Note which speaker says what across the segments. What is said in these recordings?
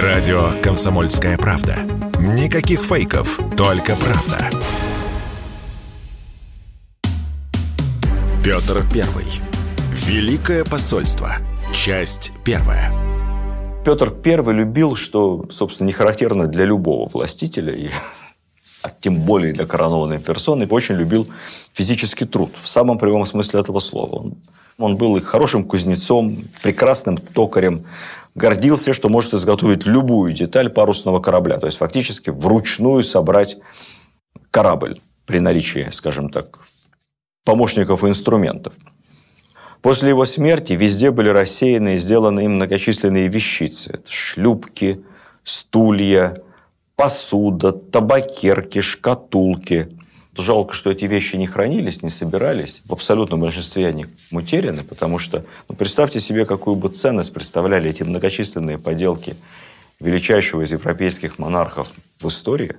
Speaker 1: Радио «Комсомольская правда». Никаких фейков, только правда. Петр Первый. Великое посольство. Часть первая.
Speaker 2: Петр I любил, что, собственно, не характерно для любого властителя, и а тем более для коронованной персоны, очень любил физический труд в самом прямом смысле этого слова. Он, он был и хорошим кузнецом, прекрасным токарем, гордился, что может изготовить любую деталь парусного корабля, то есть фактически вручную собрать корабль при наличии, скажем так, помощников и инструментов. После его смерти везде были рассеяны и сделаны им многочисленные вещицы. Это шлюпки, стулья, посуда, табакерки, шкатулки. Жалко, что эти вещи не хранились, не собирались. В абсолютном большинстве они утеряны, потому что ну, представьте себе, какую бы ценность представляли эти многочисленные поделки величайшего из европейских монархов в истории,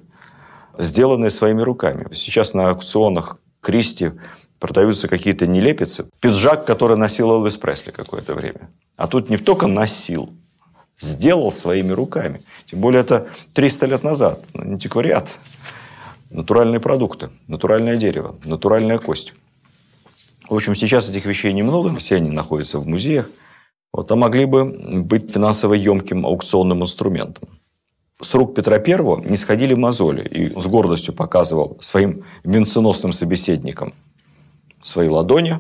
Speaker 2: сделанные своими руками. Сейчас на аукционах Кристи продаются какие-то нелепицы. Пиджак, который носил Элвис Пресли какое-то время. А тут не только носил, сделал своими руками. Тем более это 300 лет назад. Антиквариат. Натуральные продукты, натуральное дерево, натуральная кость. В общем, сейчас этих вещей немного, все они находятся в музеях. Вот, а могли бы быть финансово емким аукционным инструментом. С рук Петра I не сходили мозоли, и с гордостью показывал своим венценосным собеседникам свои ладони,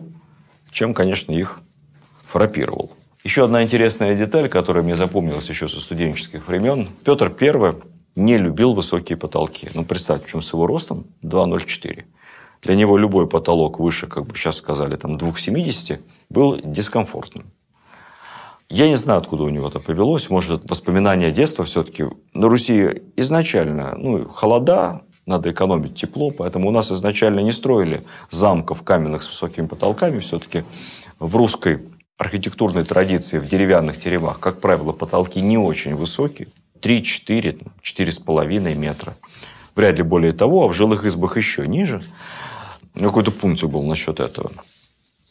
Speaker 2: чем, конечно, их фрапировал. Еще одна интересная деталь, которая мне запомнилась еще со студенческих времен. Петр I не любил высокие потолки. Ну, представьте, чем с его ростом 2,04. Для него любой потолок выше, как бы сейчас сказали, там 2,70 был дискомфортным. Я не знаю, откуда у него это повелось. Может, воспоминания детства все-таки. На Руси изначально ну, холода, надо экономить тепло, поэтому у нас изначально не строили замков каменных с высокими потолками. Все-таки в русской архитектурной традиции в деревянных теремах, как правило, потолки не очень высокие. 3-4, 4,5 метра. Вряд ли более того, а в жилых избах еще ниже. Какой-то пунктик был насчет этого.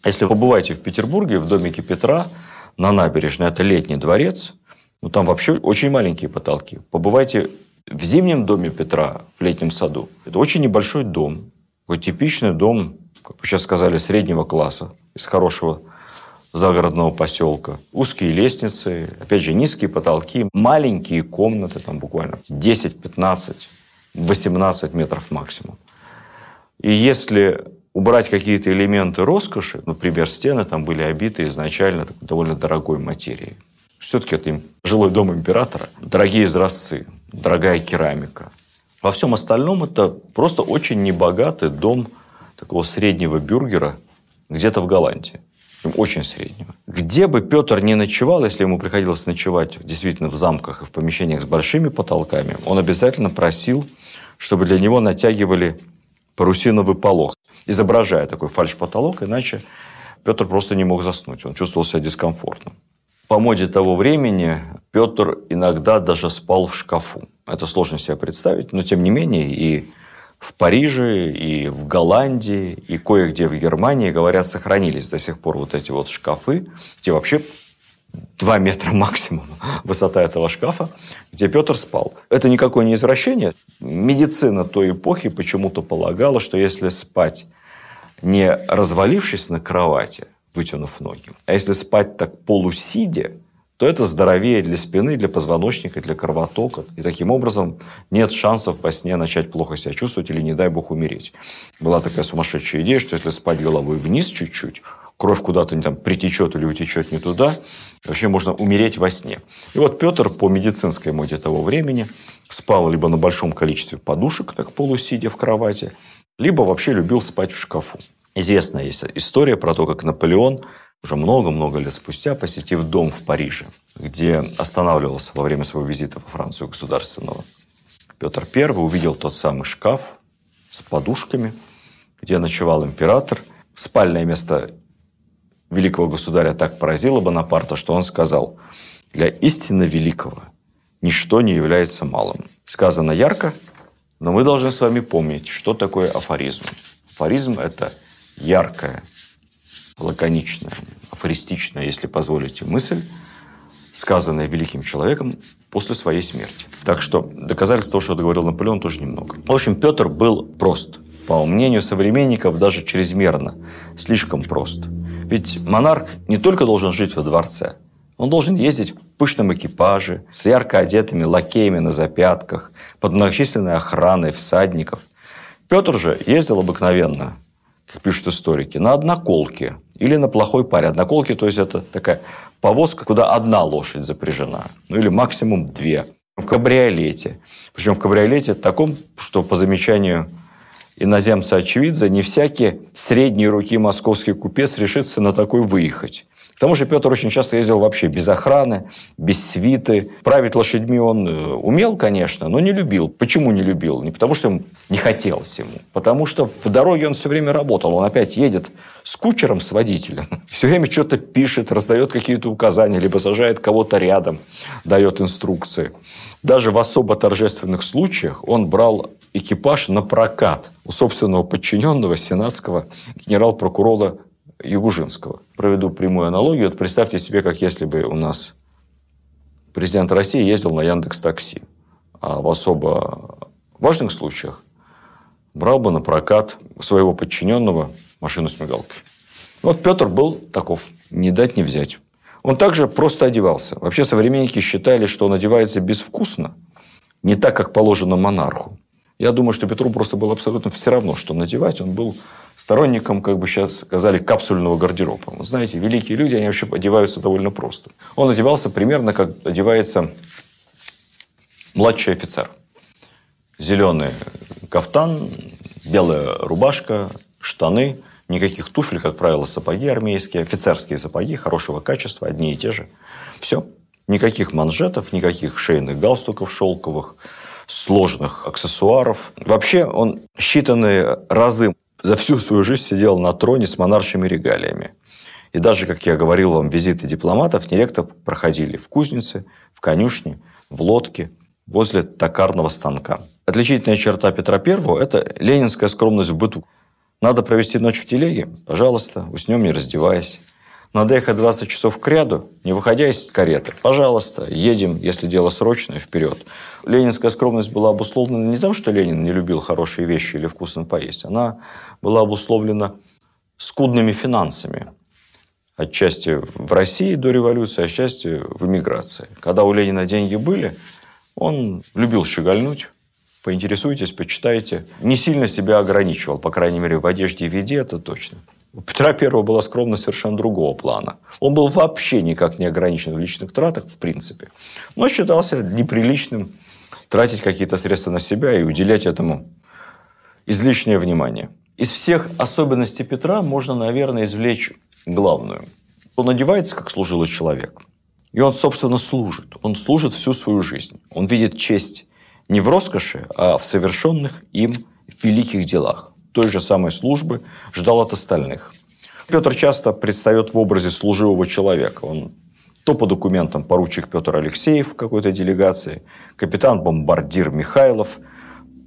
Speaker 2: Если побываете в Петербурге, в домике Петра, на набережной, это летний дворец, ну, там вообще очень маленькие потолки. Побывайте в зимнем доме Петра, в летнем саду, это очень небольшой дом. Такой типичный дом, как бы сейчас сказали, среднего класса, из хорошего загородного поселка. Узкие лестницы, опять же, низкие потолки, маленькие комнаты, там буквально 10, 15, 18 метров максимум. И если убрать какие-то элементы роскоши, например, стены там были обиты изначально довольно дорогой материей. Все-таки это жилой дом императора. Дорогие изразцы, дорогая керамика. Во всем остальном это просто очень небогатый дом такого среднего бюргера где-то в Голландии. Очень среднего. Где бы Петр не ночевал, если ему приходилось ночевать действительно в замках и в помещениях с большими потолками, он обязательно просил, чтобы для него натягивали парусиновый полог, изображая такой фальш-потолок, иначе Петр просто не мог заснуть, он чувствовал себя дискомфортно по моде того времени Петр иногда даже спал в шкафу. Это сложно себе представить, но тем не менее и в Париже, и в Голландии, и кое-где в Германии, говорят, сохранились до сих пор вот эти вот шкафы, где вообще 2 метра максимум высота этого шкафа, где Петр спал. Это никакое не извращение. Медицина той эпохи почему-то полагала, что если спать не развалившись на кровати, вытянув ноги. А если спать так полусидя, то это здоровее для спины, для позвоночника, для кровотока. И таким образом нет шансов во сне начать плохо себя чувствовать или, не дай бог, умереть. Была такая сумасшедшая идея, что если спать головой вниз чуть-чуть, кровь куда-то там притечет или утечет не туда, вообще можно умереть во сне. И вот Петр по медицинской моде того времени спал либо на большом количестве подушек, так полусидя в кровати, либо вообще любил спать в шкафу. Известная есть история про то, как Наполеон уже много-много лет спустя, посетив дом в Париже, где останавливался во время своего визита во Францию государственного, Петр I увидел тот самый шкаф с подушками, где ночевал император. Спальное место великого государя так поразило Бонапарта, что он сказал, для истинно великого ничто не является малым. Сказано ярко, но мы должны с вами помнить, что такое афоризм. Афоризм – это яркая, лаконичная, афористичная, если позволите, мысль, сказанное великим человеком после своей смерти. Так что доказательств того, что говорил Наполеон, тоже немного. В общем, Петр был прост. По мнению современников, даже чрезмерно. Слишком прост. Ведь монарх не только должен жить во дворце, он должен ездить в пышном экипаже, с ярко одетыми лакеями на запятках, под многочисленной охраной всадников. Петр же ездил обыкновенно, как пишут историки, на одноколке или на плохой паре. Одноколки, то есть это такая повозка, куда одна лошадь запряжена, ну или максимум две. В кабриолете. Причем в кабриолете таком, что по замечанию иноземца очевидца, не всякий средней руки московский купец решится на такой выехать тому же Петр очень часто ездил вообще без охраны, без свиты. Править лошадьми он э, умел, конечно, но не любил. Почему не любил? Не потому, что не хотелось ему. Потому что в дороге он все время работал. Он опять едет с кучером, с водителем. Все время что-то пишет, раздает какие-то указания, либо сажает кого-то рядом, дает инструкции. Даже в особо торжественных случаях он брал экипаж на прокат у собственного подчиненного сенатского генерал-прокурора Ягужинского. Проведу прямую аналогию. Вот представьте себе, как если бы у нас президент России ездил на Яндекс Такси, а в особо важных случаях брал бы на прокат своего подчиненного машину с мигалкой. Вот Петр был таков, не дать не взять. Он также просто одевался. Вообще современники считали, что он одевается безвкусно, не так, как положено монарху. Я думаю, что Петру просто было абсолютно все равно, что надевать. Он был сторонником, как бы сейчас сказали, капсульного гардероба. Вы знаете, великие люди, они вообще одеваются довольно просто. Он одевался примерно, как одевается младший офицер. Зеленый кафтан, белая рубашка, штаны, никаких туфель, как правило, сапоги армейские, офицерские сапоги хорошего качества, одни и те же. Все. Никаких манжетов, никаких шейных галстуков шелковых, сложных аксессуаров. Вообще он считанные разы за всю свою жизнь сидел на троне с монаршими регалиями. И даже, как я говорил вам, визиты дипломатов нередко проходили в кузнице, в конюшне, в лодке, возле токарного станка. Отличительная черта Петра I – это ленинская скромность в быту. Надо провести ночь в телеге? Пожалуйста, уснем не раздеваясь. Надо ехать 20 часов к ряду, не выходя из кареты. Пожалуйста, едем, если дело срочное, вперед. Ленинская скромность была обусловлена не тем, что Ленин не любил хорошие вещи или вкусно поесть. Она была обусловлена скудными финансами. Отчасти в России до революции, отчасти в эмиграции. Когда у Ленина деньги были, он любил щегольнуть, поинтересуйтесь, почитайте. Не сильно себя ограничивал, по крайней мере, в одежде и виде, это точно. У Петра I была скромность совершенно другого плана. Он был вообще никак не ограничен в личных тратах, в принципе. Но считался неприличным тратить какие-то средства на себя и уделять этому излишнее внимание. Из всех особенностей Петра можно, наверное, извлечь главную. Он одевается, как служилый человек. И он, собственно, служит. Он служит всю свою жизнь. Он видит честь не в роскоши, а в совершенных им великих делах той же самой службы ждал от остальных. Петр часто предстает в образе служивого человека. Он то по документам поручик Петр Алексеев в какой-то делегации, капитан-бомбардир Михайлов,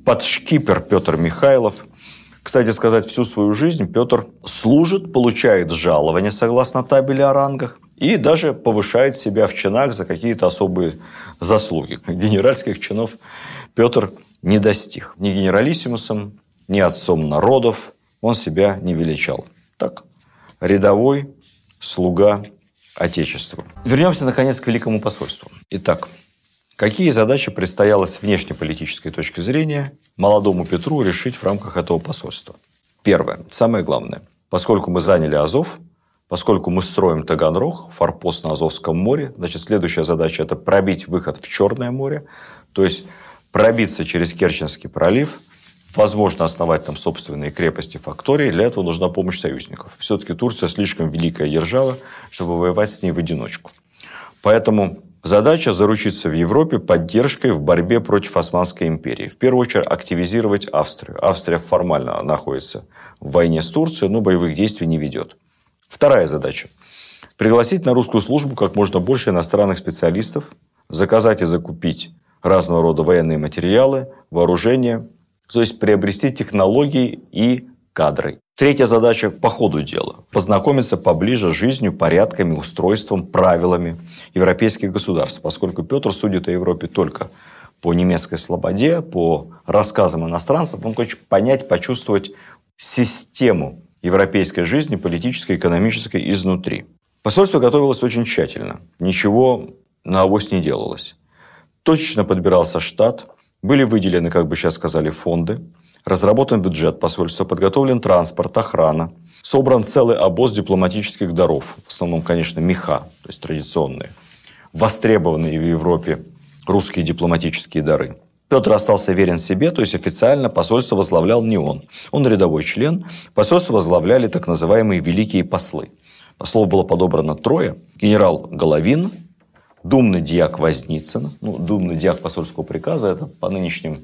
Speaker 2: подшкипер Петр Михайлов. Кстати сказать, всю свою жизнь Петр служит, получает жалование согласно табели о рангах и даже повышает себя в чинах за какие-то особые заслуги. Генеральских чинов Петр не достиг. Ни генералиссимусом, ни отцом народов он себя не величал. Так, рядовой слуга Отечеству. Вернемся, наконец, к Великому посольству. Итак, какие задачи предстояло с внешнеполитической точки зрения молодому Петру решить в рамках этого посольства? Первое, самое главное. Поскольку мы заняли Азов, поскольку мы строим Таганрог, форпост на Азовском море, значит, следующая задача – это пробить выход в Черное море, то есть пробиться через Керченский пролив – возможно основать там собственные крепости, фактории. Для этого нужна помощь союзников. Все-таки Турция слишком великая держава, чтобы воевать с ней в одиночку. Поэтому задача заручиться в Европе поддержкой в борьбе против Османской империи. В первую очередь активизировать Австрию. Австрия формально находится в войне с Турцией, но боевых действий не ведет. Вторая задача. Пригласить на русскую службу как можно больше иностранных специалистов, заказать и закупить разного рода военные материалы, вооружение, то есть приобрести технологии и кадры. Третья задача по ходу дела – познакомиться поближе с жизнью, порядками, устройством, правилами европейских государств, поскольку Петр судит о Европе только по немецкой слободе, по рассказам иностранцев, он хочет понять, почувствовать систему европейской жизни, политической, экономической изнутри. Посольство готовилось очень тщательно. Ничего на авось не делалось. Точечно подбирался штат, были выделены, как бы сейчас сказали, фонды, разработан бюджет посольства, подготовлен транспорт, охрана, собран целый обоз дипломатических даров, в основном, конечно, меха, то есть традиционные, востребованные в Европе русские дипломатические дары. Петр остался верен себе, то есть официально посольство возглавлял не он. Он рядовой член. Посольство возглавляли так называемые великие послы. Послов было подобрано трое. Генерал Головин, думный диак Возницын. Ну, думный диак посольского приказа – это по нынешним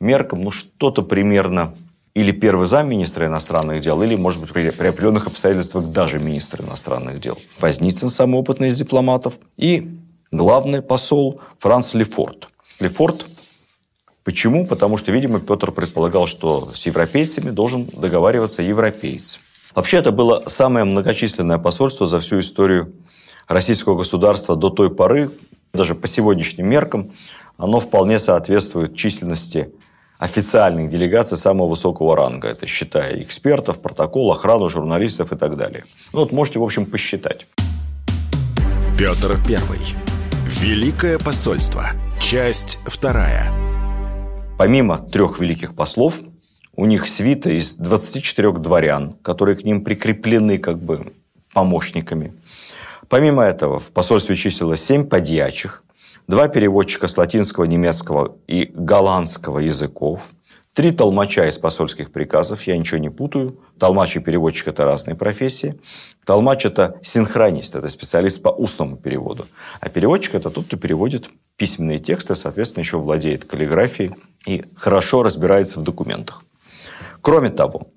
Speaker 2: меркам ну, что-то примерно или первый замминистра иностранных дел, или, может быть, при, при определенных обстоятельствах даже министр иностранных дел. Возницын, самый опытный из дипломатов, и главный посол Франц Лефорт. Лефорт Почему? Потому что, видимо, Петр предполагал, что с европейцами должен договариваться европейц. Вообще, это было самое многочисленное посольство за всю историю российского государства до той поры, даже по сегодняшним меркам, оно вполне соответствует численности официальных делегаций самого высокого ранга. Это считая экспертов, протокол, охрану, журналистов и так далее. Ну, вот можете, в общем, посчитать.
Speaker 1: Петр Первый. Великое посольство. Часть вторая.
Speaker 2: Помимо трех великих послов, у них свита из 24 дворян, которые к ним прикреплены как бы помощниками. Помимо этого, в посольстве числилось семь подьячих, два переводчика с латинского, немецкого и голландского языков, три толмача из посольских приказов, я ничего не путаю. Толмач и переводчик – это разные профессии. Толмач – это синхронист, это специалист по устному переводу. А переводчик – это тот, кто переводит письменные тексты, соответственно, еще владеет каллиграфией и хорошо разбирается в документах. Кроме того,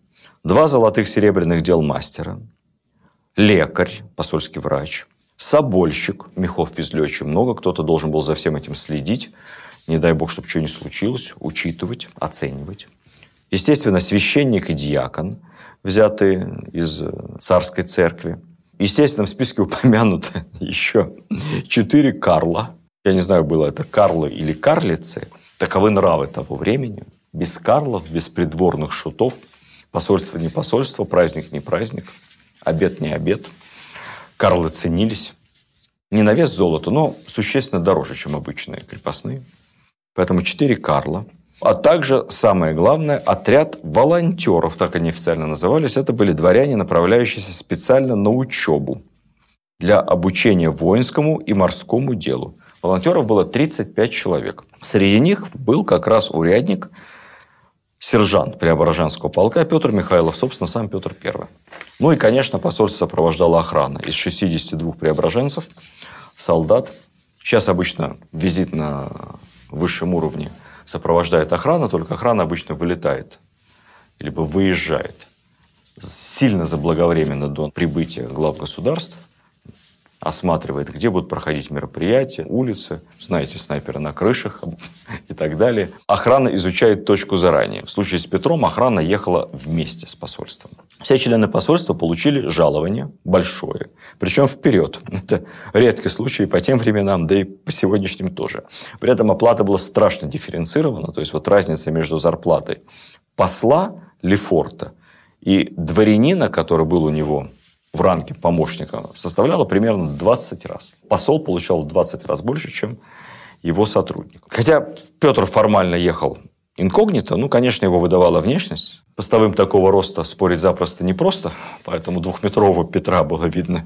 Speaker 2: два золотых серебряных дел мастера, лекарь, посольский врач, собольщик, мехов везли очень много, кто-то должен был за всем этим следить, не дай бог, чтобы что не случилось, учитывать, оценивать. Естественно, священник и диакон, взятые из царской церкви. Естественно, в списке упомянуты еще четыре Карла. Я не знаю, было это Карлы или Карлицы – Таковы нравы того времени. Без карлов, без придворных шутов. Посольство не посольство, праздник не праздник, обед не обед. Карлы ценились. Не на вес золота, но существенно дороже, чем обычные крепостные. Поэтому четыре Карла. А также, самое главное, отряд волонтеров, так они официально назывались. Это были дворяне, направляющиеся специально на учебу для обучения воинскому и морскому делу. Волонтеров было 35 человек. Среди них был как раз урядник, сержант Преображенского полка Петр Михайлов, собственно, сам Петр I. Ну и, конечно, посольство сопровождала охрана из 62 преображенцев, солдат. Сейчас обычно визит на высшем уровне сопровождает охрана, только охрана обычно вылетает, либо выезжает сильно заблаговременно до прибытия глав государств – осматривает, где будут проходить мероприятия, улицы, знаете, снайперы на крышах и так далее. Охрана изучает точку заранее. В случае с Петром охрана ехала вместе с посольством. Все члены посольства получили жалование большое, причем вперед. Это редкий случай по тем временам, да и по сегодняшним тоже. При этом оплата была страшно дифференцирована, то есть вот разница между зарплатой посла Лефорта и дворянина, который был у него в ранге помощника составляла примерно 20 раз. Посол получал в 20 раз больше, чем его сотрудник. Хотя Петр формально ехал инкогнито, ну, конечно, его выдавала внешность. Постовым такого роста спорить запросто непросто, поэтому двухметрового Петра было видно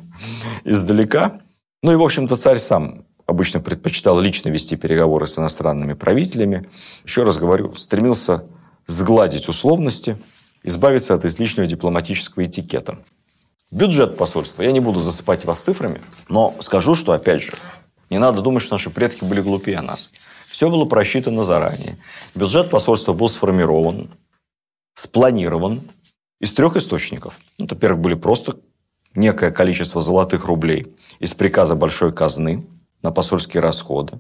Speaker 2: издалека. Ну и, в общем-то, царь сам обычно предпочитал лично вести переговоры с иностранными правителями. Еще раз говорю, стремился сгладить условности, избавиться от излишнего дипломатического этикета. Бюджет посольства. Я не буду засыпать вас цифрами, но скажу, что, опять же, не надо думать, что наши предки были глупее нас. Все было просчитано заранее. Бюджет посольства был сформирован, спланирован из трех источников. Ну, во-первых, были просто некое количество золотых рублей из приказа большой казны на посольские расходы.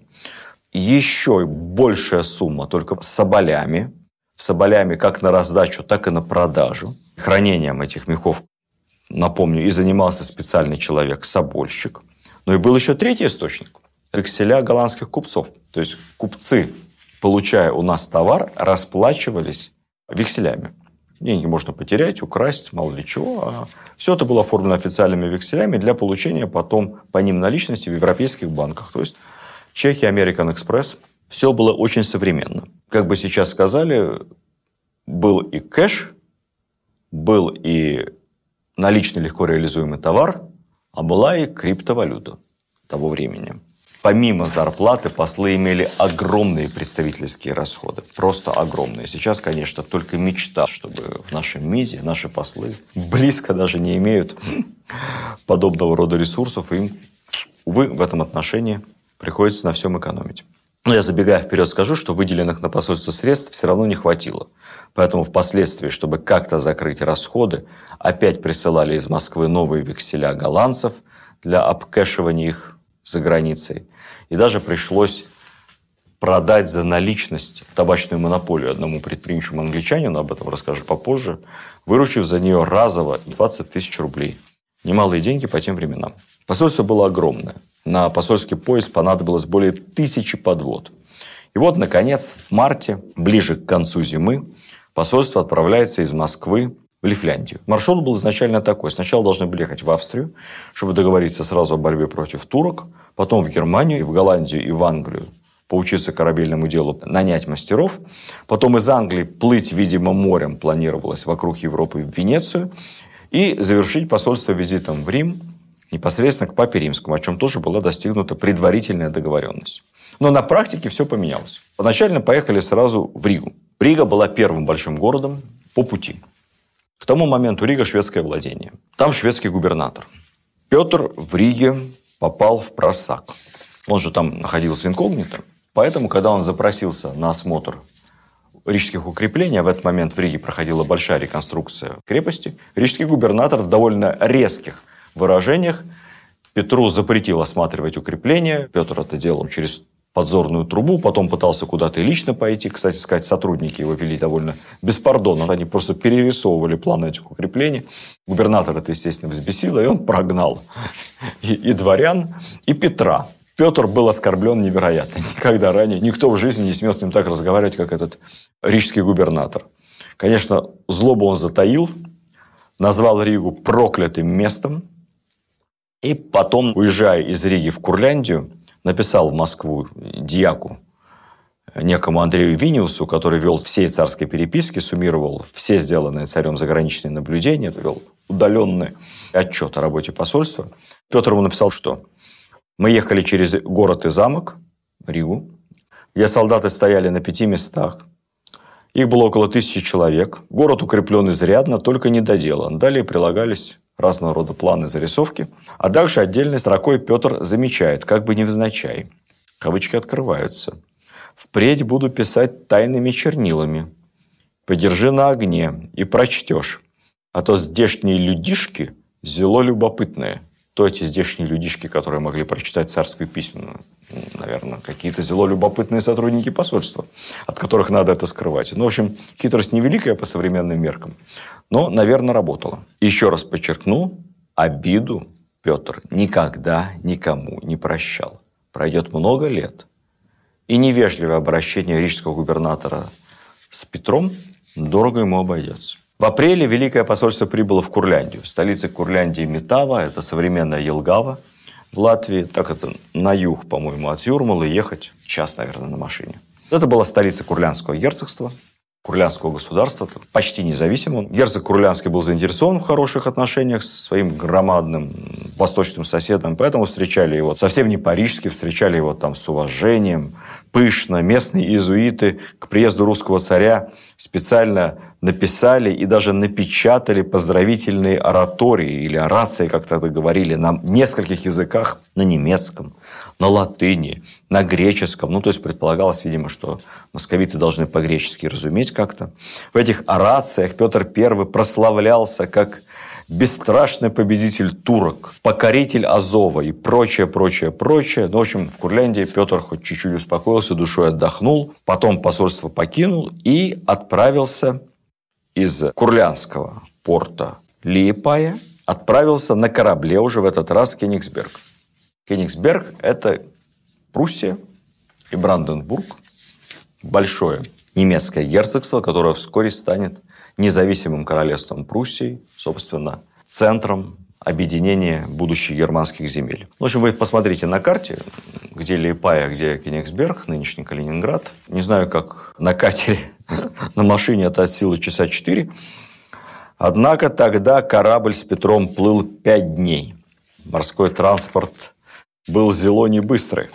Speaker 2: Еще большая сумма только с соболями. С соболями как на раздачу, так и на продажу. хранением этих мехов, напомню, и занимался специальный человек, собольщик. Но и был еще третий источник – векселя голландских купцов. То есть купцы, получая у нас товар, расплачивались векселями. Деньги можно потерять, украсть, мало ли чего. А все это было оформлено официальными векселями для получения потом по ним наличности в европейских банках. То есть Чехия, American Express. Все было очень современно. Как бы сейчас сказали, был и кэш, был и наличный легко реализуемый товар, а была и криптовалюта того времени. Помимо зарплаты, послы имели огромные представительские расходы. Просто огромные. Сейчас, конечно, только мечта, чтобы в нашем МИДе наши послы близко даже не имеют подобного рода ресурсов. Им, увы, в этом отношении приходится на всем экономить. Но я забегая вперед скажу, что выделенных на посольство средств все равно не хватило. Поэтому впоследствии, чтобы как-то закрыть расходы, опять присылали из Москвы новые векселя голландцев для обкэшивания их за границей. И даже пришлось продать за наличность табачную монополию одному предприимчивому англичанину, об этом расскажу попозже, выручив за нее разово 20 тысяч рублей. Немалые деньги по тем временам. Посольство было огромное. На посольский поезд понадобилось более тысячи подвод. И вот, наконец, в марте, ближе к концу зимы, посольство отправляется из Москвы в Лифляндию. Маршрут был изначально такой. Сначала должны были ехать в Австрию, чтобы договориться сразу о борьбе против турок, потом в Германию, в Голландию и в Англию поучиться корабельному делу, нанять мастеров. Потом из Англии плыть, видимо, морем планировалось вокруг Европы в Венецию. И завершить посольство визитом в Рим непосредственно к Папе Римскому, о чем тоже была достигнута предварительная договоренность. Но на практике все поменялось. Поначально поехали сразу в Ригу. Рига была первым большим городом по пути. К тому моменту Рига – шведское владение. Там шведский губернатор. Петр в Риге попал в просак. Он же там находился инкогнито. Поэтому, когда он запросился на осмотр рижских укреплений, а в этот момент в Риге проходила большая реконструкция крепости, рижский губернатор в довольно резких выражениях Петру запретил осматривать укрепления. Петр это делал через подзорную трубу, потом пытался куда-то лично пойти. Кстати сказать, сотрудники его вели довольно беспардонно. Они просто перерисовывали планы этих укреплений. Губернатор это, естественно, взбесило, и он прогнал и, и дворян, и Петра. Петр был оскорблен невероятно. Никогда ранее никто в жизни не смел с ним так разговаривать, как этот рижский губернатор. Конечно, злобу он затаил, назвал Ригу проклятым местом, и потом, уезжая из Риги в Курляндию, написал в Москву дьяку, некому Андрею Виниусу, который вел всей царской переписки, суммировал все сделанные царем заграничные наблюдения, вел удаленный отчет о работе посольства. Петр ему написал, что мы ехали через город и замок, Ригу, где солдаты стояли на пяти местах. Их было около тысячи человек. Город укреплен изрядно, только не доделан. Далее прилагались разного рода планы, зарисовки. А дальше отдельной строкой Петр замечает, как бы невзначай. Кавычки открываются. «Впредь буду писать тайными чернилами. Подержи на огне и прочтешь. А то здешние людишки зело любопытные». То эти здешние людишки, которые могли прочитать царскую письменную. Наверное, какие-то зело любопытные сотрудники посольства, от которых надо это скрывать. Ну, в общем, хитрость невеликая по современным меркам. Но, наверное, работало. Еще раз подчеркну, обиду Петр никогда никому не прощал. Пройдет много лет, и невежливое обращение рижского губернатора с Петром дорого ему обойдется. В апреле Великое посольство прибыло в Курляндию. Столица Курляндии Метава, это современная Елгава в Латвии. Так это на юг, по-моему, от Юрмалы ехать час, наверное, на машине. Это была столица Курлянского герцогства. Курлянского государства, почти независимым. Герцог Курлянский был заинтересован в хороших отношениях с своим громадным восточным соседом, поэтому встречали его совсем не парижски, встречали его там с уважением, пышно. Местные иезуиты к приезду русского царя специально написали и даже напечатали поздравительные оратории или орации, как тогда говорили, на нескольких языках, на немецком, на латыни, на греческом. Ну, то есть предполагалось, видимо, что московиты должны по-гречески разуметь как-то. В этих орациях Петр I прославлялся как бесстрашный победитель турок, покоритель Азова и прочее, прочее, прочее. Ну, в общем, в Курляндии Петр хоть чуть-чуть успокоился, душой отдохнул, потом посольство покинул и отправился из Курлянского порта Лиепая отправился на корабле уже в этот раз в Кенигсберг. Кенигсберг – это Пруссия и Бранденбург, большое немецкое герцогство, которое вскоре станет независимым королевством Пруссии, собственно, центром объединения будущих германских земель. В общем, вы посмотрите на карте, где Лейпая, где Кенигсберг, нынешний Калининград. Не знаю, как на катере, на машине это от силы часа 4. Однако тогда корабль с Петром плыл 5 дней. Морской транспорт был зело не быстрый.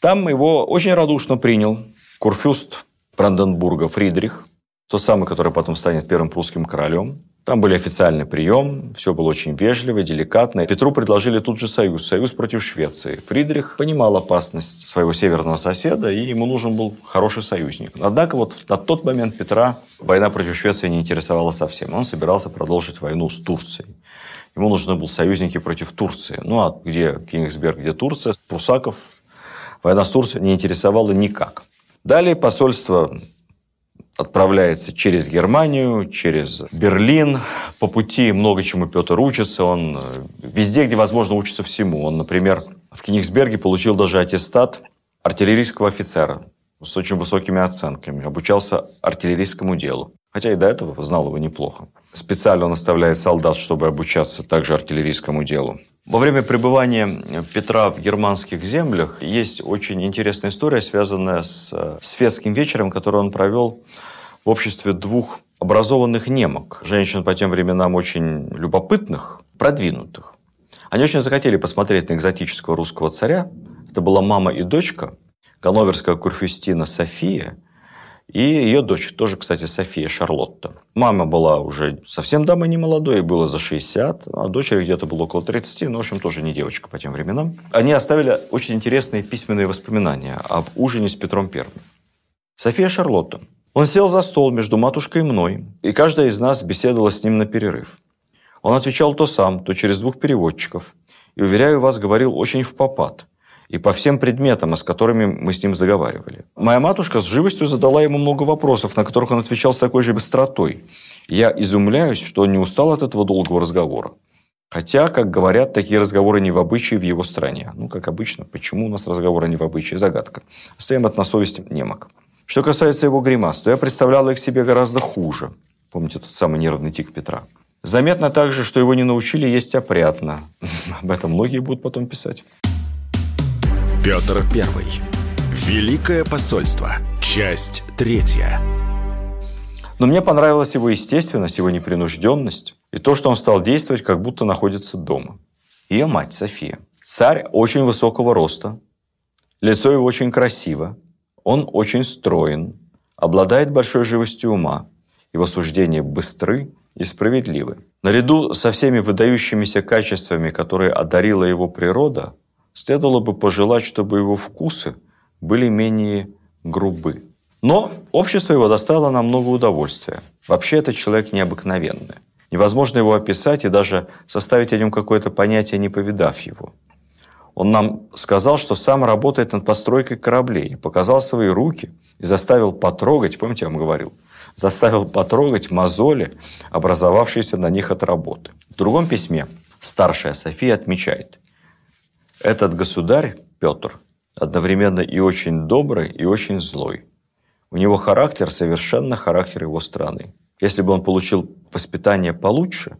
Speaker 2: Там его очень радушно принял курфюст Бранденбурга Фридрих, тот самый, который потом станет первым прусским королем. Там были официальный прием, все было очень вежливо, деликатно. Петру предложили тут же союз, союз против Швеции. Фридрих понимал опасность своего северного соседа, и ему нужен был хороший союзник. Однако вот на тот момент Петра война против Швеции не интересовала совсем. Он собирался продолжить войну с Турцией. Ему нужны были союзники против Турции. Ну, а где Кенигсберг, где Турция? Прусаков война с Турцией не интересовала никак. Далее посольство отправляется через Германию, через Берлин. По пути много чему Петр учится. Он э, везде, где возможно, учится всему. Он, например, в Кенигсберге получил даже аттестат артиллерийского офицера с очень высокими оценками. Обучался артиллерийскому делу. Хотя и до этого знал его неплохо. Специально он оставляет солдат, чтобы обучаться также артиллерийскому делу. Во время пребывания Петра в германских землях есть очень интересная история, связанная с э, светским вечером, который он провел в обществе двух образованных немок, женщин по тем временам очень любопытных, продвинутых. Они очень захотели посмотреть на экзотического русского царя. Это была мама и дочка, ганноверская курфюстина София – и ее дочь, тоже, кстати, София Шарлотта. Мама была уже совсем дамой не молодой, было за 60, а дочери где-то было около 30, ну, в общем, тоже не девочка по тем временам. Они оставили очень интересные письменные воспоминания об ужине с Петром Первым. София Шарлотта. Он сел за стол между матушкой и мной, и каждая из нас беседовала с ним на перерыв. Он отвечал то сам, то через двух переводчиков, и, уверяю вас, говорил очень в попад – и по всем предметам, с которыми мы с ним заговаривали. Моя матушка с живостью задала ему много вопросов, на которых он отвечал с такой же быстротой. Я изумляюсь, что он не устал от этого долгого разговора. Хотя, как говорят, такие разговоры не в обычае в его стране. Ну, как обычно, почему у нас разговоры не в обычае? Загадка. Оставим это на совести немок. Что касается его гримас, то я представлял их себе гораздо хуже. Помните тот самый нервный тик Петра? Заметно также, что его не научили есть опрятно. Об этом многие будут потом писать.
Speaker 1: Петр I. Великое посольство. Часть третья.
Speaker 2: Но мне понравилась его естественность, его непринужденность и то, что он стал действовать, как будто находится дома. Ее мать София. Царь очень высокого роста, лицо его очень красиво, он очень строен, обладает большой живостью ума, его суждения быстры и справедливы. Наряду со всеми выдающимися качествами, которые одарила его природа – следовало бы пожелать, чтобы его вкусы были менее грубы. Но общество его доставило нам много удовольствия. Вообще, это человек необыкновенный. Невозможно его описать и даже составить о нем какое-то понятие, не повидав его. Он нам сказал, что сам работает над постройкой кораблей, показал свои руки и заставил потрогать, помните, я вам говорил, заставил потрогать мозоли, образовавшиеся на них от работы. В другом письме старшая София отмечает, этот государь, Петр, одновременно и очень добрый, и очень злой. У него характер совершенно характер его страны. Если бы он получил воспитание получше,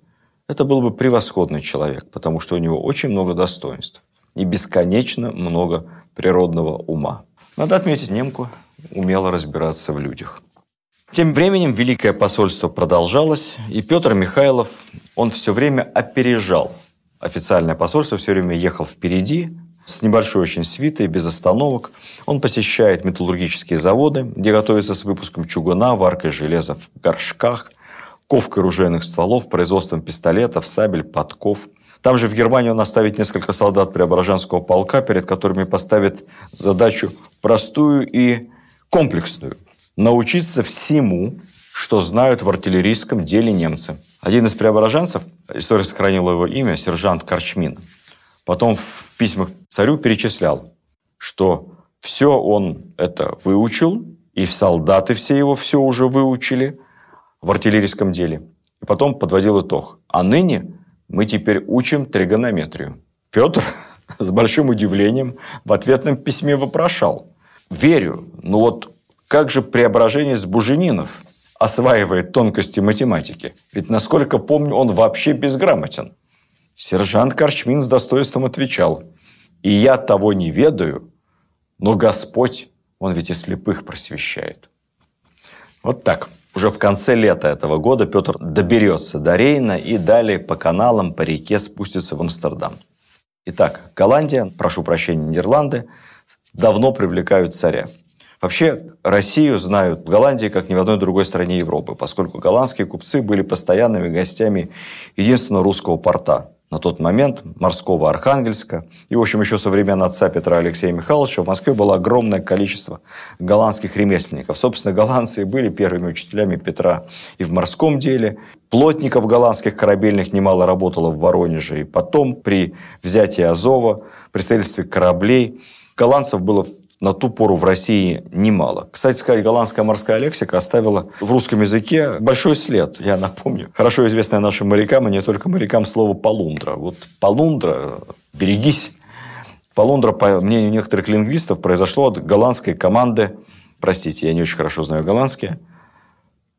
Speaker 2: это был бы превосходный человек, потому что у него очень много достоинств и бесконечно много природного ума. Надо отметить, немку умело разбираться в людях. Тем временем Великое посольство продолжалось, и Петр Михайлов, он все время опережал официальное посольство все время ехал впереди, с небольшой очень свитой, без остановок. Он посещает металлургические заводы, где готовится с выпуском чугуна, варкой железа в горшках, ковкой ружейных стволов, производством пистолетов, сабель, подков. Там же в Германии он оставит несколько солдат Преображенского полка, перед которыми поставит задачу простую и комплексную – научиться всему, что знают в артиллерийском деле немцы. Один из преображенцев, история сохранила его имя, сержант Корчмин, потом в письмах царю перечислял, что все он это выучил, и солдаты все его все уже выучили в артиллерийском деле. И Потом подводил итог. А ныне мы теперь учим тригонометрию. Петр с большим удивлением в ответном письме вопрошал. Верю, но вот как же преображение с Буженинов осваивает тонкости математики? Ведь, насколько помню, он вообще безграмотен. Сержант Корчмин с достоинством отвечал. И я того не ведаю, но Господь, Он ведь и слепых просвещает. Вот так. Уже в конце лета этого года Петр доберется до Рейна и далее по каналам, по реке спустится в Амстердам. Итак, Голландия, прошу прощения, Нидерланды, давно привлекают царя. Вообще, Россию знают в Голландии как ни в одной другой стране Европы, поскольку голландские купцы были постоянными гостями единственного русского порта на тот момент морского Архангельска. И, в общем, еще со времен отца Петра Алексея Михайловича в Москве было огромное количество голландских ремесленников. Собственно, голландцы были первыми учителями Петра и в морском деле. Плотников голландских корабельных немало работало в Воронеже. И потом, при взятии Азова, при строительстве кораблей, голландцев было на ту пору в России немало. Кстати сказать, голландская морская лексика оставила в русском языке большой след. Я напомню, хорошо известное нашим морякам, и не только морякам, слово «полундра». Вот «полундра», берегись. «Полундра», по мнению некоторых лингвистов, произошло от голландской команды, простите, я не очень хорошо знаю голландский,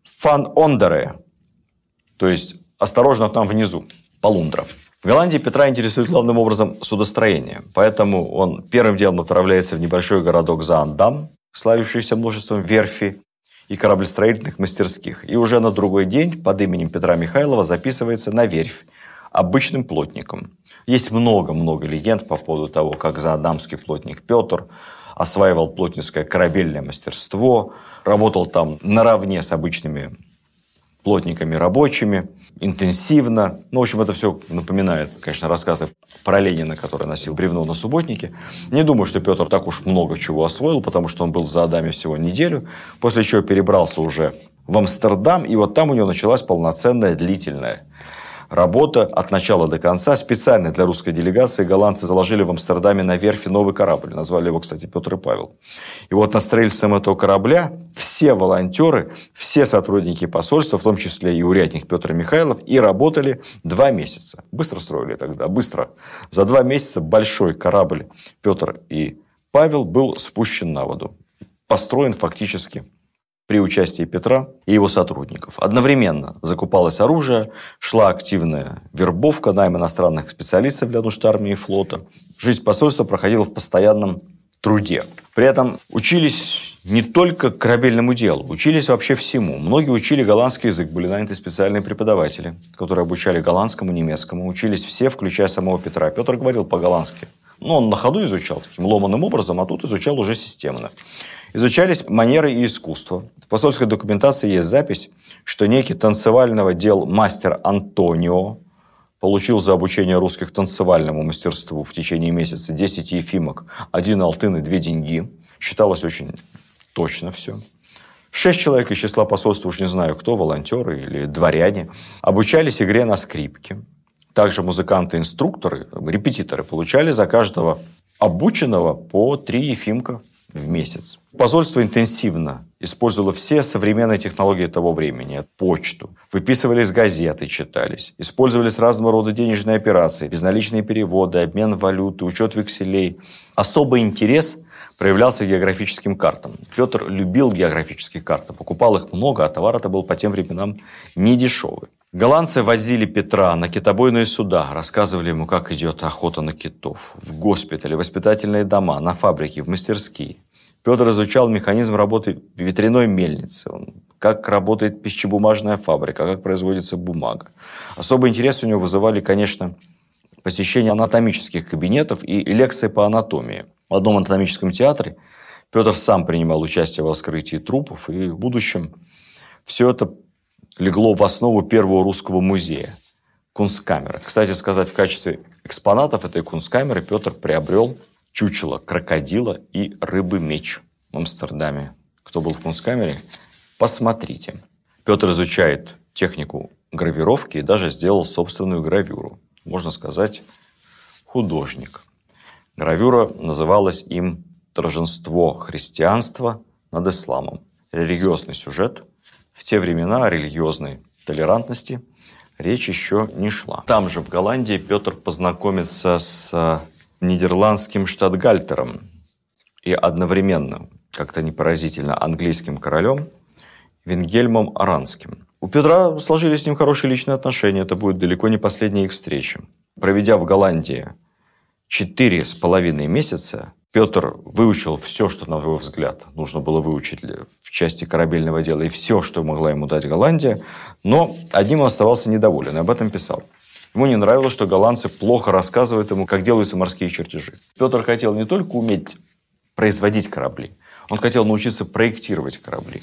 Speaker 2: «фан ондере», то есть «осторожно там внизу», «полундра». В Голландии Петра интересует главным образом судостроение, поэтому он первым делом отправляется в небольшой городок Заандам, славившийся множеством верфи и кораблестроительных мастерских, и уже на другой день под именем Петра Михайлова записывается на верфь обычным плотником. Есть много-много легенд по поводу того, как заадамский плотник Петр осваивал плотницкое корабельное мастерство, работал там наравне с обычными плотниками рабочими, интенсивно. Ну, в общем, это все напоминает, конечно, рассказы про Ленина, который носил бревно на субботнике. Не думаю, что Петр так уж много чего освоил, потому что он был за Адаме всего неделю, после чего перебрался уже в Амстердам, и вот там у него началась полноценная длительная Работа от начала до конца. Специально для русской делегации голландцы заложили в Амстердаме на верфи новый корабль. Назвали его, кстати, Петр и Павел. И вот над строительством этого корабля все волонтеры, все сотрудники посольства, в том числе и урядник Петр Михайлов, и работали два месяца. Быстро строили тогда, быстро. За два месяца большой корабль Петр и Павел был спущен на воду. Построен фактически при участии Петра и его сотрудников. Одновременно закупалось оружие, шла активная вербовка, найм иностранных специалистов для нужд армии и флота. Жизнь посольства проходила в постоянном труде. При этом учились не только корабельному делу, учились вообще всему. Многие учили голландский язык, были наняты специальные преподаватели, которые обучали голландскому, немецкому. Учились все, включая самого Петра. Петр говорил по-голландски. Но он на ходу изучал таким ломаным образом, а тут изучал уже системно. Изучались манеры и искусство. В посольской документации есть запись, что некий танцевального дел мастер Антонио получил за обучение русских танцевальному мастерству в течение месяца 10 ефимок, один алтын и две деньги. Считалось очень точно все. Шесть человек из числа посольства, уж не знаю кто, волонтеры или дворяне, обучались игре на скрипке. Также музыканты-инструкторы, репетиторы получали за каждого обученного по три ефимка в месяц. Посольство интенсивно использовало все современные технологии того времени. Почту. Выписывались газеты, читались. Использовались разного рода денежные операции. Безналичные переводы, обмен валюты, учет векселей. Особый интерес проявлялся географическим картам. Петр любил географические карты. Покупал их много, а товар это был по тем временам не дешевый. Голландцы возили Петра на китобойные суда, рассказывали ему, как идет охота на китов, в госпитале, воспитательные дома, на фабрики, в мастерские. Петр изучал механизм работы ветряной мельницы, как работает пищебумажная фабрика, как производится бумага. Особый интерес у него вызывали, конечно, посещение анатомических кабинетов и лекции по анатомии. В одном анатомическом театре Петр сам принимал участие в вскрытии трупов, и в будущем все это легло в основу первого русского музея – Кунсткамера. Кстати сказать, в качестве экспонатов этой Кунсткамеры Петр приобрел чучело крокодила и рыбы-меч в Амстердаме. Кто был в Кунсткамере, посмотрите. Петр изучает технику гравировки и даже сделал собственную гравюру. Можно сказать, художник. Гравюра называлась им «Торжество христианства над исламом». Религиозный сюжет – в те времена религиозной толерантности речь еще не шла. Там же, в Голландии, Петр познакомится с э, нидерландским штатгальтером и одновременно, как-то непоразительно, английским королем Венгельмом Аранским. У Петра сложились с ним хорошие личные отношения. Это будет далеко не последняя их встреча. Проведя в Голландии четыре с половиной месяца, Петр выучил все, что, на его взгляд, нужно было выучить в части корабельного дела, и все, что могла ему дать Голландия, но одним он оставался недоволен, и об этом писал. Ему не нравилось, что голландцы плохо рассказывают ему, как делаются морские чертежи. Петр хотел не только уметь производить корабли, он хотел научиться проектировать корабли.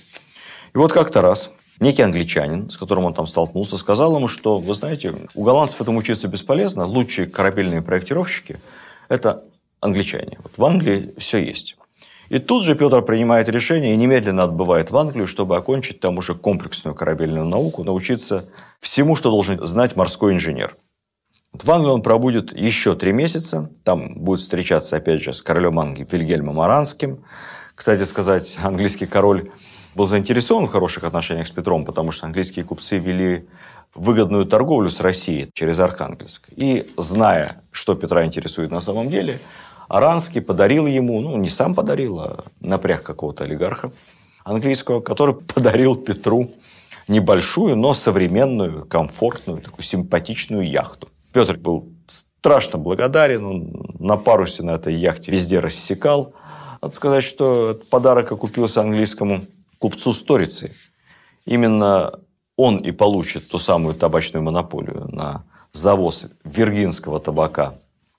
Speaker 2: И вот как-то раз некий англичанин, с которым он там столкнулся, сказал ему, что, вы знаете, у голландцев этому учиться бесполезно, лучшие корабельные проектировщики – это англичане. Вот в Англии все есть. И тут же Петр принимает решение и немедленно отбывает в Англию, чтобы окончить там уже комплексную корабельную науку, научиться всему, что должен знать морской инженер. Вот в Англии он пробудет еще три месяца. Там будет встречаться, опять же, с королем Англии Вильгельмом Аранским. Кстати сказать, английский король был заинтересован в хороших отношениях с Петром, потому что английские купцы вели выгодную торговлю с Россией через Архангельск. И зная, что Петра интересует на самом деле, Аранский подарил ему, ну, не сам подарил, а напряг какого-то олигарха английского, который подарил Петру небольшую, но современную, комфортную, такую симпатичную яхту. Петр был страшно благодарен, он на парусе на этой яхте везде рассекал. Надо сказать, что этот подарок окупился английскому купцу Сторицы. Именно он и получит ту самую табачную монополию на завоз виргинского табака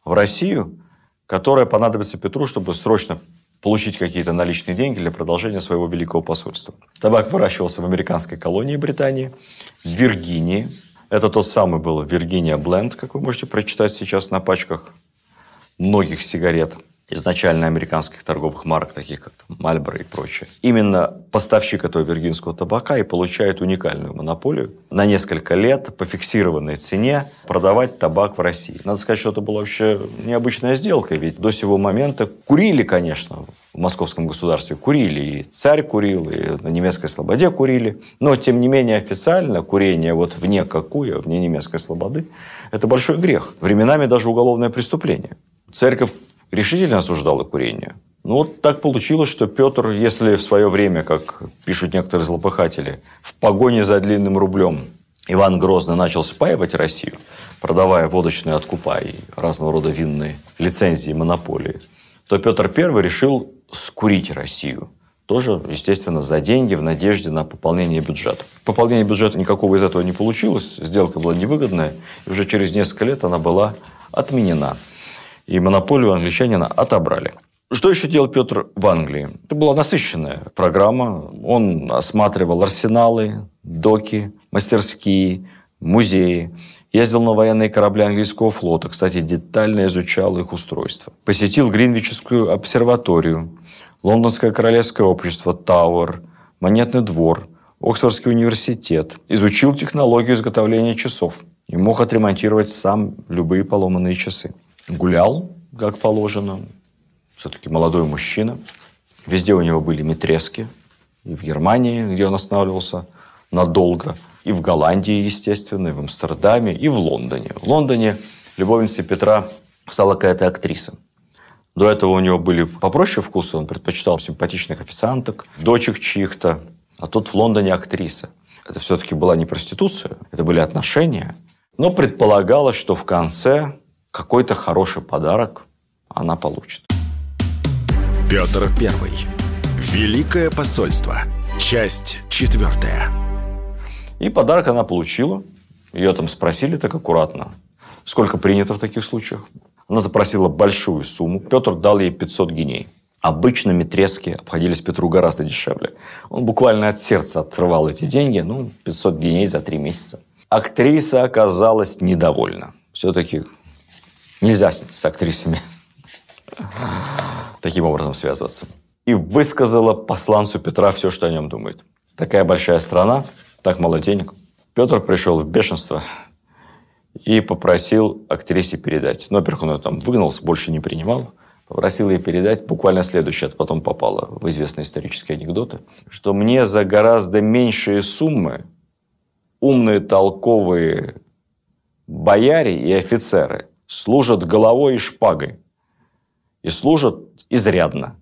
Speaker 2: в Россию, которая понадобится Петру, чтобы срочно получить какие-то наличные деньги для продолжения своего великого посольства. Табак выращивался в американской колонии Британии, в Виргинии. Это тот самый был Виргиния Бленд, как вы можете прочитать сейчас на пачках многих сигарет изначально американских торговых марок, таких как Мальборо и прочее. Именно поставщик этого виргинского табака и получает уникальную монополию на несколько лет по фиксированной цене продавать табак в России. Надо сказать, что это была вообще необычная сделка, ведь до сего момента курили, конечно, в московском государстве курили, и царь курил, и на немецкой слободе курили, но, тем не менее, официально курение вот вне какую, вне немецкой слободы, это большой грех. Временами даже уголовное преступление. Церковь решительно осуждала курение. Ну, вот так получилось, что Петр, если в свое время, как пишут некоторые злопыхатели, в погоне за длинным рублем Иван Грозный начал спаивать Россию, продавая водочные откупа и разного рода винные лицензии, монополии, то Петр I решил скурить Россию. Тоже, естественно, за деньги, в надежде на пополнение бюджета. Пополнение бюджета никакого из этого не получилось, сделка была невыгодная, и уже через несколько лет она была отменена и монополию англичанина отобрали. Что еще делал Петр в Англии? Это была насыщенная программа. Он осматривал арсеналы, доки, мастерские, музеи. Ездил на военные корабли английского флота. Кстати, детально изучал их устройство. Посетил Гринвичскую обсерваторию, Лондонское королевское общество, Тауэр, Монетный двор, Оксфордский университет. Изучил технологию изготовления часов и мог отремонтировать сам любые поломанные часы гулял, как положено. Все-таки молодой мужчина. Везде у него были метрески. И в Германии, где он останавливался надолго. И в Голландии, естественно, и в Амстердаме, и в Лондоне. В Лондоне любовницей Петра стала какая-то актриса. До этого у него были попроще вкусы. Он предпочитал симпатичных официанток, дочек чьих-то. А тут в Лондоне актриса. Это все-таки была не проституция, это были отношения. Но предполагалось, что в конце какой-то хороший подарок она получит.
Speaker 1: Петр Первый. Великое посольство. Часть четвертая.
Speaker 2: И подарок она получила. Ее там спросили так аккуратно. Сколько принято в таких случаях? Она запросила большую сумму. Петр дал ей 500 геней. Обычно метрески обходились Петру гораздо дешевле. Он буквально от сердца отрывал эти деньги. Ну, 500 геней за три месяца. Актриса оказалась недовольна. Все-таки Нельзя с актрисами таким образом связываться. И высказала посланцу Петра все, что о нем думает. Такая большая страна, так мало денег. Петр пришел в бешенство и попросил актрисе передать. Но, во-первых, он ее там выгнался, больше не принимал. Попросил ей передать буквально следующее, это потом попало в известные исторические анекдоты, что мне за гораздо меньшие суммы умные, толковые бояре и офицеры служат головой и шпагой. И служат изрядно.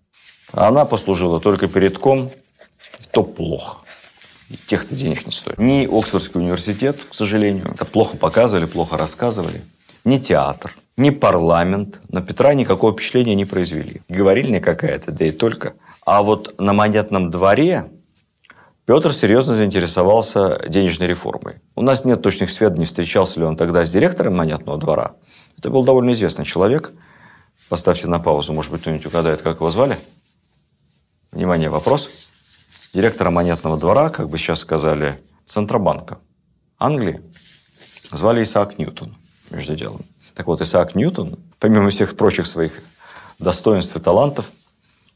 Speaker 2: А она послужила только передком, то плохо. И тех-то денег не стоит. Ни Оксфордский университет, к сожалению, это плохо показывали, плохо рассказывали. Ни театр, ни парламент на Петра никакого впечатления не произвели. Говорильня какая-то, да и только. А вот на монетном дворе Петр серьезно заинтересовался денежной реформой. У нас нет точных сведений, встречался ли он тогда с директором монетного двора. Это был довольно известный человек. Поставьте на паузу, может быть, кто-нибудь угадает, как его звали. Внимание, вопрос. Директора монетного двора, как бы сейчас сказали, Центробанка Англии, звали Исаак Ньютон, между делом. Так вот, Исаак Ньютон, помимо всех прочих своих достоинств и талантов,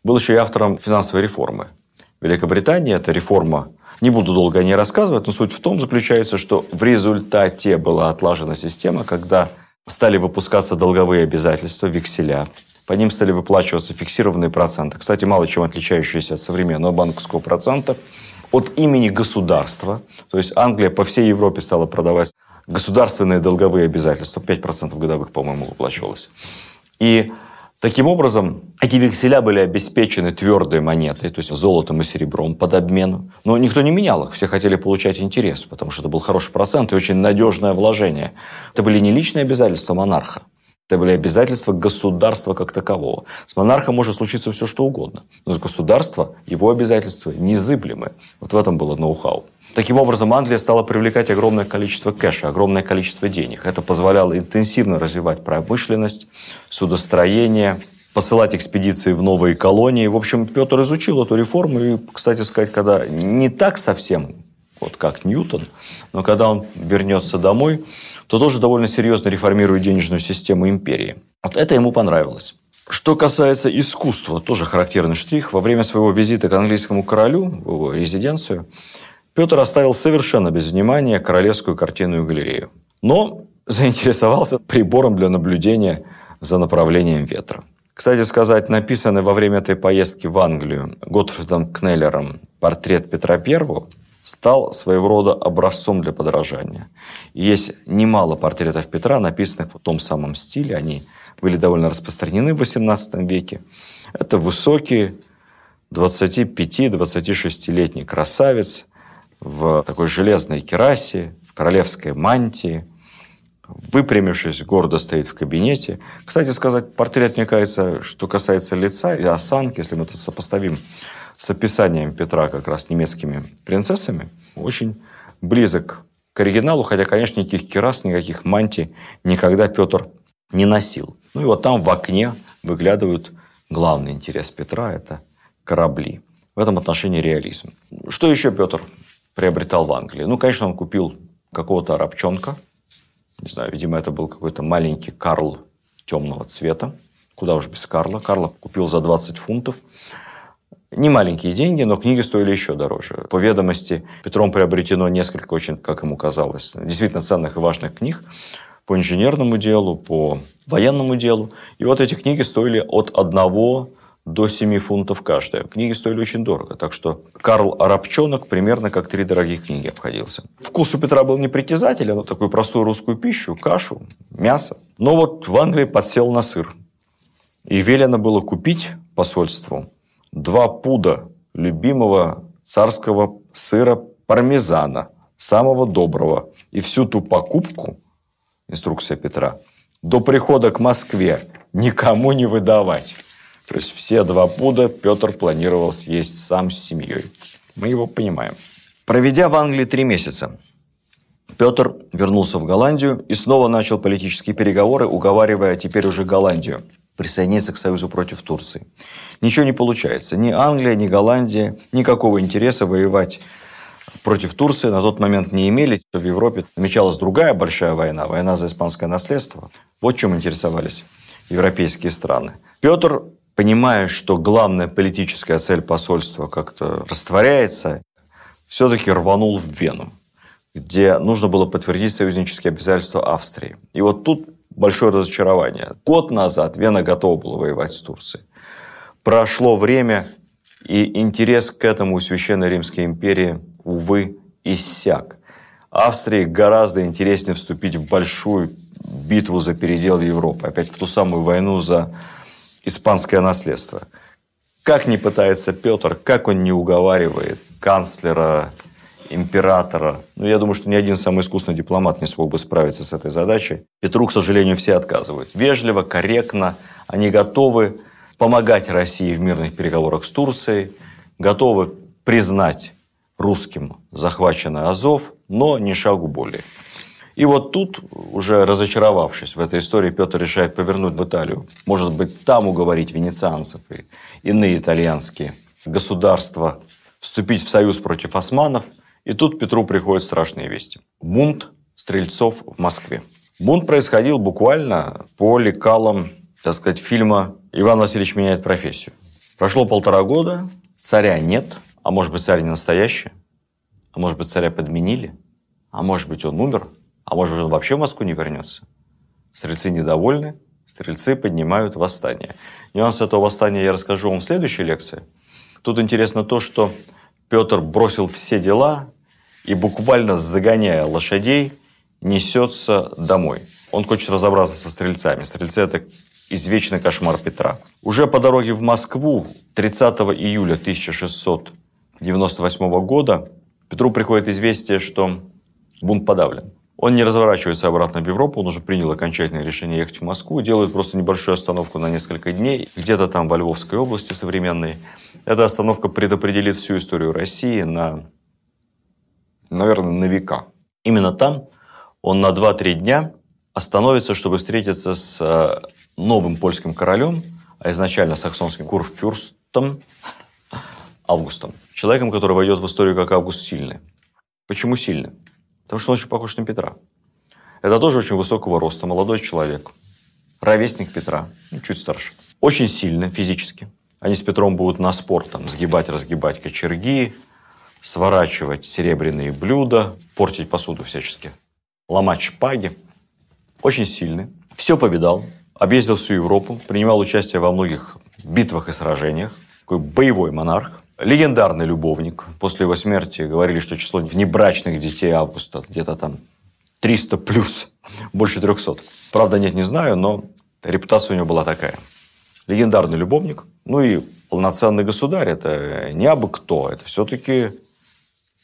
Speaker 2: был еще и автором финансовой реформы – Великобритании эта реформа, не буду долго о ней рассказывать, но суть в том заключается, что в результате была отлажена система, когда стали выпускаться долговые обязательства, векселя, по ним стали выплачиваться фиксированные проценты. Кстати, мало чем отличающиеся от современного банковского процента. От имени государства, то есть Англия по всей Европе стала продавать государственные долговые обязательства, 5% годовых, по-моему, выплачивалось. И Таким образом, эти векселя были обеспечены твердой монетой, то есть золотом и серебром под обмен. Но никто не менял их, все хотели получать интерес, потому что это был хороший процент и очень надежное вложение. Это были не личные обязательства монарха, это были обязательства государства как такового. С монархом может случиться все, что угодно. Но с государства его обязательства незыблемы. Вот в этом было ноу-хау. Таким образом, Англия стала привлекать огромное количество кэша, огромное количество денег. Это позволяло интенсивно развивать промышленность, судостроение, посылать экспедиции в новые колонии. В общем, Петр изучил эту реформу и, кстати сказать, когда не так совсем, вот как Ньютон, но когда он вернется домой, то тоже довольно серьезно реформирует денежную систему империи. Вот это ему понравилось. Что касается искусства, тоже характерный штрих. Во время своего визита к английскому королю, в его резиденцию, Петр оставил совершенно без внимания королевскую картинную галерею. Но заинтересовался прибором для наблюдения за направлением ветра. Кстати сказать, написанный во время этой поездки в Англию Готфридом Кнеллером портрет Петра I стал своего рода образцом для подражания. И есть немало портретов Петра, написанных в том самом стиле. Они были довольно распространены в XVIII веке. Это высокий 25-26-летний красавец в такой железной керасе, в королевской мантии, выпрямившись, гордо стоит в кабинете. Кстати сказать, портрет, мне кажется, что касается лица и осанки, если мы это сопоставим с описанием Петра как раз немецкими принцессами, очень близок к оригиналу, хотя, конечно, никаких керас, никаких мантий никогда Петр не носил. Ну и вот там в окне выглядывают главный интерес Петра – это корабли. В этом отношении реализм. Что еще Петр приобретал в Англии. Ну, конечно, он купил какого-то арабчонка. Не знаю, видимо, это был какой-то маленький Карл темного цвета. Куда уж без Карла. Карла купил за 20 фунтов. Не маленькие деньги, но книги стоили еще дороже. По ведомости Петром приобретено несколько очень, как ему казалось, действительно ценных и важных книг по инженерному делу, по военному делу. И вот эти книги стоили от одного до 7 фунтов каждая. Книги стоили очень дорого, так что Карл Арабчонок примерно как три дорогих книги обходился. Вкус у Петра был непритязателен, но такую простую русскую пищу, кашу, мясо. Но вот в Англии подсел на сыр. И велено было купить посольству два пуда любимого царского сыра пармезана, самого доброго. И всю ту покупку, инструкция Петра, до прихода к Москве никому не выдавать. То есть все два пуда Петр планировал съесть сам с семьей. Мы его понимаем. Проведя в Англии три месяца, Петр вернулся в Голландию и снова начал политические переговоры, уговаривая теперь уже Голландию присоединиться к союзу против Турции. Ничего не получается. Ни Англия, ни Голландия никакого интереса воевать против Турции на тот момент не имели. В Европе намечалась другая большая война, война за испанское наследство. Вот чем интересовались европейские страны. Петр понимая, что главная политическая цель посольства как-то растворяется, все-таки рванул в Вену, где нужно было подтвердить союзнические обязательства Австрии. И вот тут большое разочарование. Год назад Вена готова была воевать с Турцией. Прошло время, и интерес к этому у Священной Римской империи, увы, иссяк. Австрии гораздо интереснее вступить в большую битву за передел Европы. Опять в ту самую войну за испанское наследство. Как не пытается Петр, как он не уговаривает канцлера, императора. Ну, я думаю, что ни один самый искусный дипломат не смог бы справиться с этой задачей. Петру, к сожалению, все отказывают. Вежливо, корректно. Они готовы помогать России в мирных переговорах с Турцией, готовы признать русским захваченный Азов, но ни шагу более. И вот тут, уже разочаровавшись в этой истории, Петр решает повернуть в Италию. Может быть, там уговорить венецианцев и иные итальянские государства вступить в союз против османов. И тут Петру приходят страшные вести. Бунт стрельцов в Москве. Бунт происходил буквально по лекалам, так сказать, фильма «Иван Васильевич меняет профессию». Прошло полтора года, царя нет, а может быть, царь не настоящий, а может быть, царя подменили, а может быть, он умер – а может он вообще в Москву не вернется? Стрельцы недовольны, стрельцы поднимают восстание. Нюанс этого восстания я расскажу вам в следующей лекции. Тут интересно то, что Петр бросил все дела и буквально загоняя лошадей, несется домой. Он хочет разобраться со стрельцами. Стрельцы – это извечный кошмар Петра. Уже по дороге в Москву 30 июля 1698 года Петру приходит известие, что бунт подавлен. Он не разворачивается обратно в Европу, он уже принял окончательное решение ехать в Москву, делает просто небольшую остановку на несколько дней, где-то там во Львовской области современной. Эта остановка предопределит всю историю России на, наверное, на века. Именно там он на 2-3 дня остановится, чтобы встретиться с э, новым польским королем, а изначально саксонским курфюрстом Августом. Человеком, который войдет в историю как Август Сильный. Почему сильный? Потому что он очень похож на Петра. Это тоже очень высокого роста, молодой человек. Ровесник Петра, ну, чуть старше. Очень сильный физически. Они с Петром будут на спорт там, сгибать, разгибать кочерги, сворачивать серебряные блюда, портить посуду всячески, ломать шпаги. Очень сильный. Все повидал, объездил всю Европу, принимал участие во многих битвах и сражениях. Такой боевой монарх. Легендарный любовник. После его смерти говорили, что число внебрачных детей Августа где-то там 300 плюс, больше 300. Правда, нет, не знаю, но репутация у него была такая. Легендарный любовник, ну и полноценный государь. Это не абы кто, это все-таки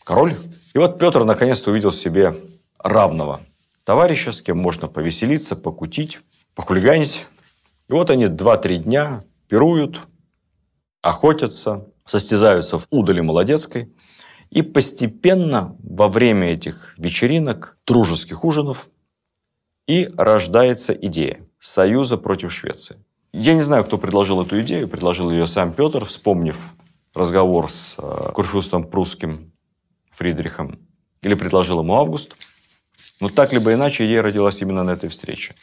Speaker 2: король. И вот Петр наконец-то увидел себе равного товарища, с кем можно повеселиться, покутить, похулиганить. И вот они два-три дня пируют, охотятся, состязаются в удале молодецкой. И постепенно во время этих вечеринок, дружеских ужинов, и рождается идея союза против Швеции. Я не знаю, кто предложил эту идею. Предложил ее сам Петр, вспомнив разговор с э, Курфюстом прусским Фридрихом. Или предложил ему Август. Но так либо иначе, идея родилась именно на этой встрече.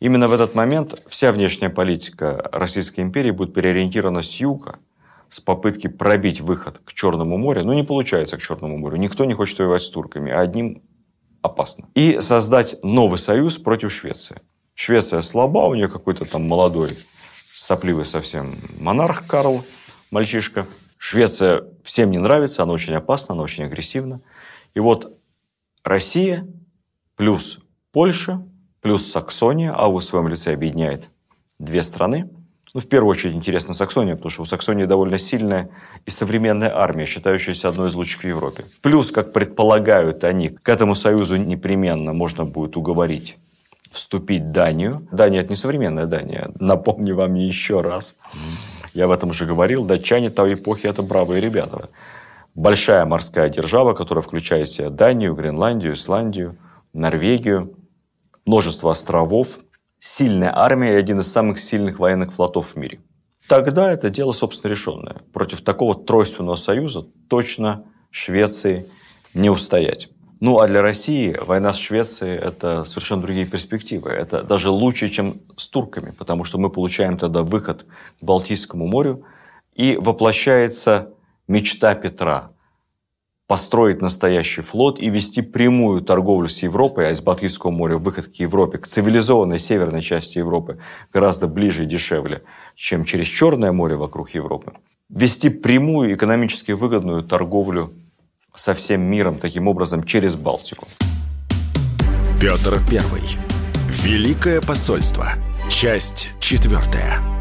Speaker 2: Именно в этот момент вся внешняя политика Российской империи будет переориентирована с юга – с попытки пробить выход к Черному морю, ну не получается к Черному морю. Никто не хочет воевать с турками, а одним опасно. И создать новый союз против Швеции. Швеция слаба, у нее какой-то там молодой, сопливый совсем монарх Карл, мальчишка. Швеция всем не нравится, она очень опасна, она очень агрессивна. И вот Россия плюс Польша плюс Саксония, а в своем лице объединяет две страны – ну, в первую очередь интересна Саксония, потому что у Саксонии довольно сильная и современная армия, считающаяся одной из лучших в Европе. Плюс, как предполагают они, к этому союзу непременно можно будет уговорить вступить Данию. Дания – это не современная Дания. Напомню вам еще раз. Я в этом уже говорил. Датчане той эпохи – это бравые ребята. Большая морская держава, которая включает в себя Данию, Гренландию, Исландию, Норвегию, множество островов, сильная армия и один из самых сильных военных флотов в мире. Тогда это дело, собственно, решенное. Против такого тройственного союза точно Швеции не устоять. Ну, а для России война с Швецией – это совершенно другие перспективы. Это даже лучше, чем с турками, потому что мы получаем тогда выход к Балтийскому морю, и воплощается мечта Петра построить настоящий флот и вести прямую торговлю с Европой, а из Балтийского моря выход к Европе, к цивилизованной северной части Европы гораздо ближе и дешевле, чем через Черное море вокруг Европы. Вести прямую экономически выгодную торговлю со всем миром таким образом через Балтику.
Speaker 1: Петр Первый. Великое посольство. Часть четвертая.